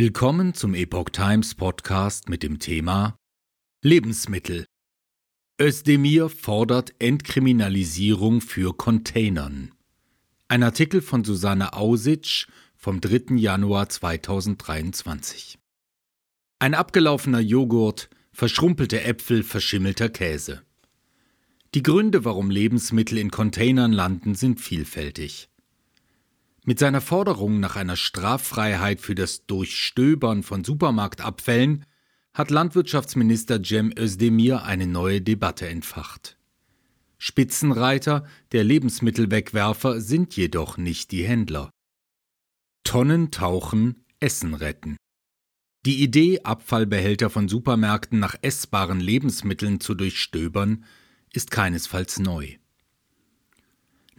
Willkommen zum Epoch Times Podcast mit dem Thema Lebensmittel. Özdemir fordert Entkriminalisierung für Containern. Ein Artikel von Susanne Ausitsch vom 3. Januar 2023. Ein abgelaufener Joghurt, verschrumpelte Äpfel, verschimmelter Käse. Die Gründe, warum Lebensmittel in Containern landen, sind vielfältig. Mit seiner Forderung nach einer Straffreiheit für das Durchstöbern von Supermarktabfällen hat Landwirtschaftsminister Cem Özdemir eine neue Debatte entfacht. Spitzenreiter der Lebensmittelwegwerfer sind jedoch nicht die Händler. Tonnen tauchen, Essen retten. Die Idee, Abfallbehälter von Supermärkten nach essbaren Lebensmitteln zu durchstöbern, ist keinesfalls neu.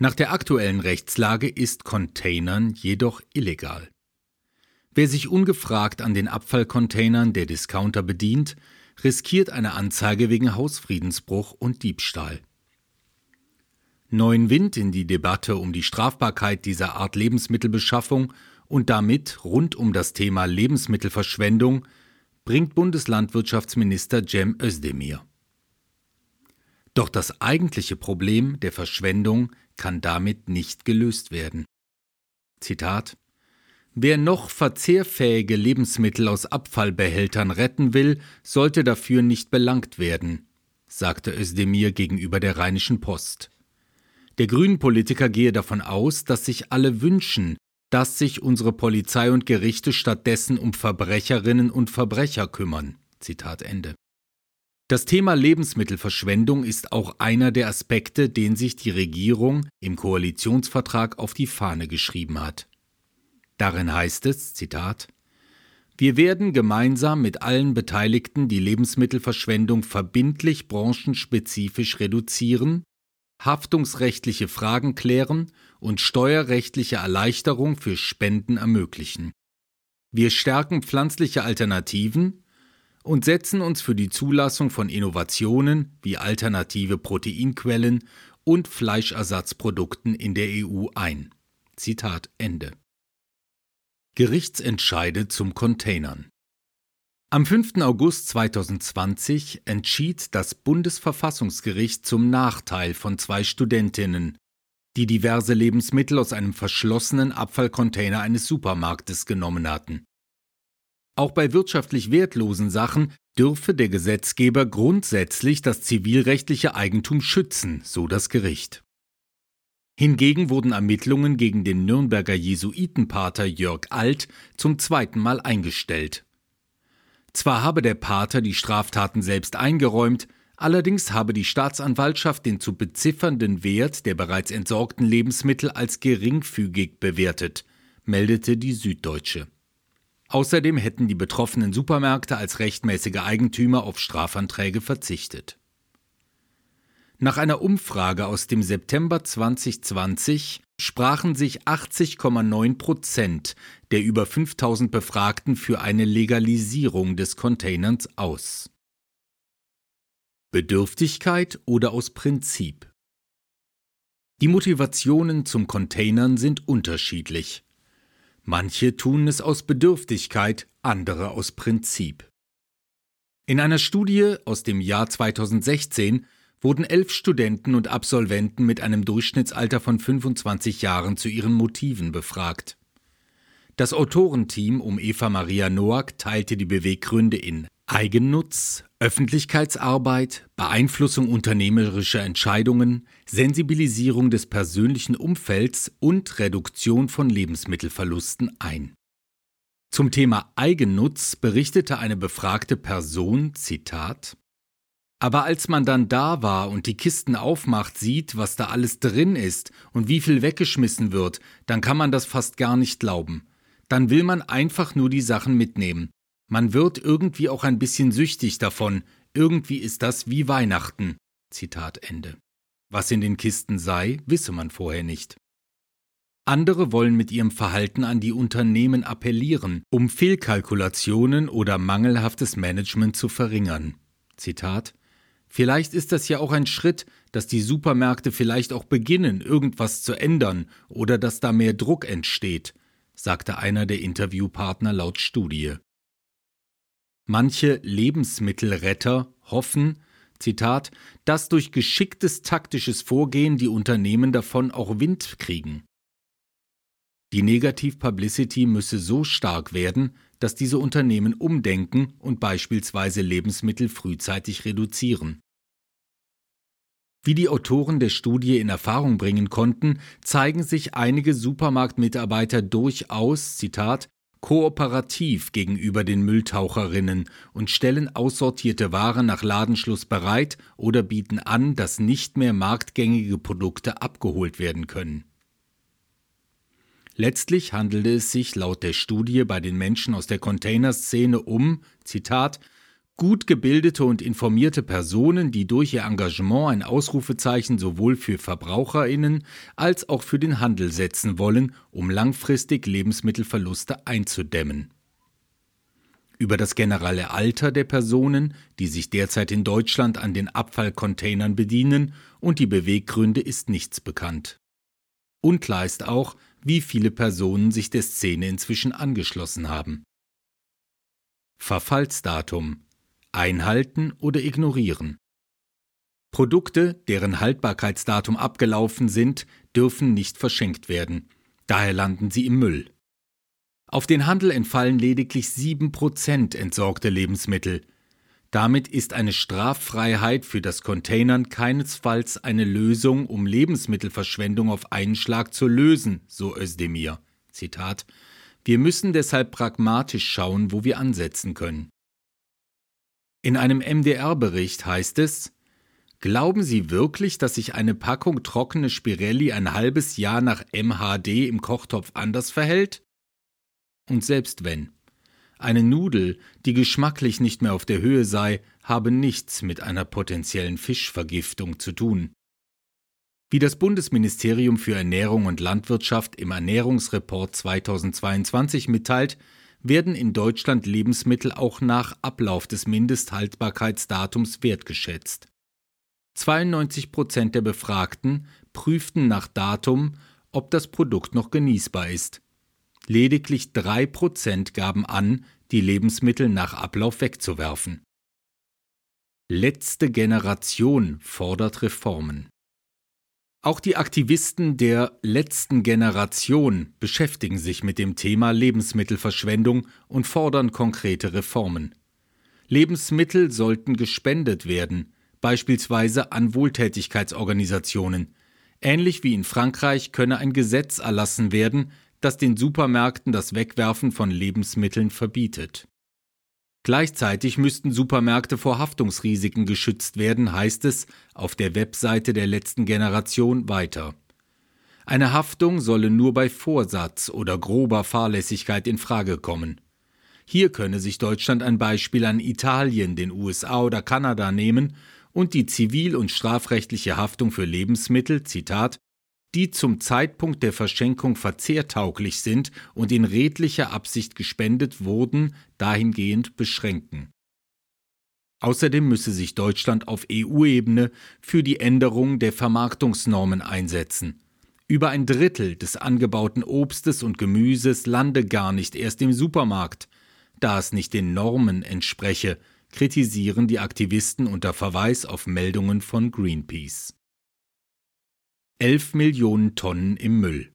Nach der aktuellen Rechtslage ist Containern jedoch illegal. Wer sich ungefragt an den Abfallcontainern der Discounter bedient, riskiert eine Anzeige wegen Hausfriedensbruch und Diebstahl. Neuen Wind in die Debatte um die Strafbarkeit dieser Art Lebensmittelbeschaffung und damit rund um das Thema Lebensmittelverschwendung bringt Bundeslandwirtschaftsminister Cem Özdemir. Doch das eigentliche Problem der Verschwendung kann damit nicht gelöst werden. Zitat Wer noch verzehrfähige Lebensmittel aus Abfallbehältern retten will, sollte dafür nicht belangt werden, sagte Özdemir gegenüber der Rheinischen Post. Der Grünen-Politiker gehe davon aus, dass sich alle wünschen, dass sich unsere Polizei und Gerichte stattdessen um Verbrecherinnen und Verbrecher kümmern. Zitat Ende. Das Thema Lebensmittelverschwendung ist auch einer der Aspekte, den sich die Regierung im Koalitionsvertrag auf die Fahne geschrieben hat. Darin heißt es, Zitat, wir werden gemeinsam mit allen Beteiligten die Lebensmittelverschwendung verbindlich branchenspezifisch reduzieren, haftungsrechtliche Fragen klären und steuerrechtliche Erleichterung für Spenden ermöglichen. Wir stärken pflanzliche Alternativen und setzen uns für die Zulassung von Innovationen wie alternative Proteinquellen und Fleischersatzprodukten in der EU ein. Zitat Ende. Gerichtsentscheide zum Containern. Am 5. August 2020 entschied das Bundesverfassungsgericht zum Nachteil von zwei Studentinnen, die diverse Lebensmittel aus einem verschlossenen Abfallcontainer eines Supermarktes genommen hatten. Auch bei wirtschaftlich wertlosen Sachen dürfe der Gesetzgeber grundsätzlich das zivilrechtliche Eigentum schützen, so das Gericht. Hingegen wurden Ermittlungen gegen den Nürnberger Jesuitenpater Jörg Alt zum zweiten Mal eingestellt. Zwar habe der Pater die Straftaten selbst eingeräumt, allerdings habe die Staatsanwaltschaft den zu beziffernden Wert der bereits entsorgten Lebensmittel als geringfügig bewertet, meldete die Süddeutsche. Außerdem hätten die betroffenen Supermärkte als rechtmäßige Eigentümer auf Strafanträge verzichtet. Nach einer Umfrage aus dem September 2020 sprachen sich 80,9 Prozent der über 5000 Befragten für eine Legalisierung des Containerns aus. Bedürftigkeit oder aus Prinzip? Die Motivationen zum Containern sind unterschiedlich. Manche tun es aus Bedürftigkeit, andere aus Prinzip. In einer Studie aus dem Jahr 2016 wurden elf Studenten und Absolventen mit einem Durchschnittsalter von 25 Jahren zu ihren Motiven befragt. Das Autorenteam um Eva Maria Noack teilte die Beweggründe in Eigennutz, Öffentlichkeitsarbeit, Beeinflussung unternehmerischer Entscheidungen, Sensibilisierung des persönlichen Umfelds und Reduktion von Lebensmittelverlusten ein. Zum Thema Eigennutz berichtete eine befragte Person, Zitat, aber als man dann da war und die Kisten aufmacht, sieht, was da alles drin ist und wie viel weggeschmissen wird, dann kann man das fast gar nicht glauben. Dann will man einfach nur die Sachen mitnehmen. Man wird irgendwie auch ein bisschen süchtig davon. Irgendwie ist das wie Weihnachten. Zitat Ende. Was in den Kisten sei, wisse man vorher nicht. Andere wollen mit ihrem Verhalten an die Unternehmen appellieren, um Fehlkalkulationen oder mangelhaftes Management zu verringern. Zitat Vielleicht ist das ja auch ein Schritt, dass die Supermärkte vielleicht auch beginnen, irgendwas zu ändern oder dass da mehr Druck entsteht, sagte einer der Interviewpartner laut Studie. Manche Lebensmittelretter hoffen, Zitat, dass durch geschicktes taktisches Vorgehen die Unternehmen davon auch Wind kriegen. Die Negativ-Publicity müsse so stark werden, dass diese Unternehmen umdenken und beispielsweise Lebensmittel frühzeitig reduzieren. Wie die Autoren der Studie in Erfahrung bringen konnten, zeigen sich einige Supermarktmitarbeiter durchaus, Zitat, kooperativ gegenüber den Mülltaucherinnen und stellen aussortierte Ware nach Ladenschluss bereit oder bieten an, dass nicht mehr marktgängige Produkte abgeholt werden können. Letztlich handelte es sich laut der Studie bei den Menschen aus der Containerszene um, Zitat, gut gebildete und informierte Personen, die durch ihr Engagement ein Ausrufezeichen sowohl für Verbraucherinnen als auch für den Handel setzen wollen, um langfristig Lebensmittelverluste einzudämmen. Über das generelle Alter der Personen, die sich derzeit in Deutschland an den Abfallcontainern bedienen, und die Beweggründe ist nichts bekannt. Unklar ist auch, wie viele Personen sich der Szene inzwischen angeschlossen haben. Verfallsdatum Einhalten oder ignorieren. Produkte, deren Haltbarkeitsdatum abgelaufen sind, dürfen nicht verschenkt werden. Daher landen sie im Müll. Auf den Handel entfallen lediglich 7% entsorgte Lebensmittel. Damit ist eine Straffreiheit für das Containern keinesfalls eine Lösung, um Lebensmittelverschwendung auf einen Schlag zu lösen, so Özdemir. Zitat Wir müssen deshalb pragmatisch schauen, wo wir ansetzen können. In einem MDR-Bericht heißt es, Glauben Sie wirklich, dass sich eine Packung trockene Spirelli ein halbes Jahr nach MHD im Kochtopf anders verhält? Und selbst wenn. Eine Nudel, die geschmacklich nicht mehr auf der Höhe sei, habe nichts mit einer potenziellen Fischvergiftung zu tun. Wie das Bundesministerium für Ernährung und Landwirtschaft im Ernährungsreport 2022 mitteilt, werden in Deutschland Lebensmittel auch nach Ablauf des Mindesthaltbarkeitsdatums wertgeschätzt. 92 Prozent der Befragten prüften nach Datum, ob das Produkt noch genießbar ist. Lediglich drei Prozent gaben an, die Lebensmittel nach Ablauf wegzuwerfen. Letzte Generation fordert Reformen. Auch die Aktivisten der letzten Generation beschäftigen sich mit dem Thema Lebensmittelverschwendung und fordern konkrete Reformen. Lebensmittel sollten gespendet werden, beispielsweise an Wohltätigkeitsorganisationen. Ähnlich wie in Frankreich könne ein Gesetz erlassen werden, das den Supermärkten das Wegwerfen von Lebensmitteln verbietet. Gleichzeitig müssten Supermärkte vor Haftungsrisiken geschützt werden, heißt es auf der Webseite der letzten Generation weiter. Eine Haftung solle nur bei Vorsatz oder grober Fahrlässigkeit in Frage kommen. Hier könne sich Deutschland ein Beispiel an Italien, den USA oder Kanada nehmen und die zivil- und strafrechtliche Haftung für Lebensmittel, Zitat, die zum Zeitpunkt der Verschenkung verzehrtauglich sind und in redlicher Absicht gespendet wurden, dahingehend beschränken. Außerdem müsse sich Deutschland auf EU-Ebene für die Änderung der Vermarktungsnormen einsetzen. Über ein Drittel des angebauten Obstes und Gemüses lande gar nicht erst im Supermarkt, da es nicht den Normen entspreche, kritisieren die Aktivisten unter Verweis auf Meldungen von Greenpeace. 11 Millionen Tonnen im Müll.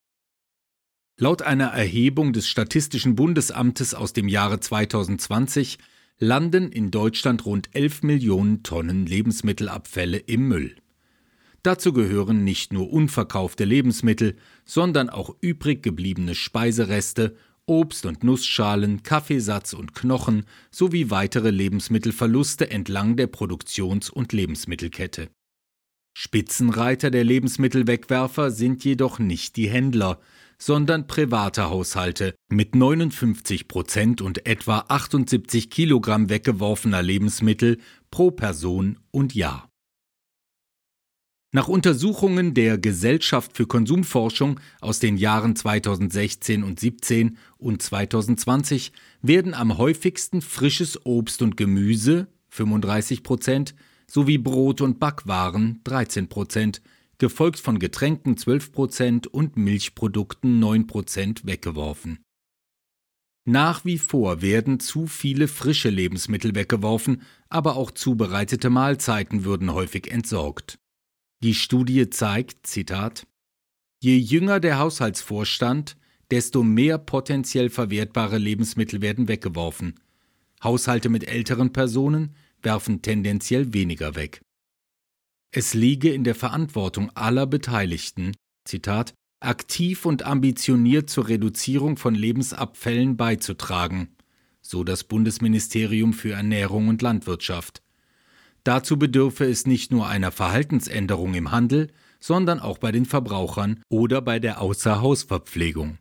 Laut einer Erhebung des Statistischen Bundesamtes aus dem Jahre 2020 landen in Deutschland rund 11 Millionen Tonnen Lebensmittelabfälle im Müll. Dazu gehören nicht nur unverkaufte Lebensmittel, sondern auch übrig gebliebene Speisereste, Obst- und Nussschalen, Kaffeesatz und Knochen sowie weitere Lebensmittelverluste entlang der Produktions- und Lebensmittelkette. Spitzenreiter der Lebensmittelwegwerfer sind jedoch nicht die Händler, sondern private Haushalte mit 59 Prozent und etwa 78 Kilogramm weggeworfener Lebensmittel pro Person und Jahr. Nach Untersuchungen der Gesellschaft für Konsumforschung aus den Jahren 2016 und 17 und 2020 werden am häufigsten frisches Obst und Gemüse 35 Prozent sowie Brot und Backwaren 13 Prozent, gefolgt von Getränken 12 Prozent und Milchprodukten 9 Prozent weggeworfen Nach wie vor werden zu viele frische Lebensmittel weggeworfen, aber auch zubereitete Mahlzeiten würden häufig entsorgt. Die Studie zeigt, Zitat, Je jünger der Haushaltsvorstand, desto mehr potenziell verwertbare Lebensmittel werden weggeworfen. Haushalte mit älteren Personen werfen tendenziell weniger weg. Es liege in der Verantwortung aller Beteiligten, Zitat, aktiv und ambitioniert zur Reduzierung von Lebensabfällen beizutragen, so das Bundesministerium für Ernährung und Landwirtschaft. Dazu bedürfe es nicht nur einer Verhaltensänderung im Handel, sondern auch bei den Verbrauchern oder bei der Außerhausverpflegung.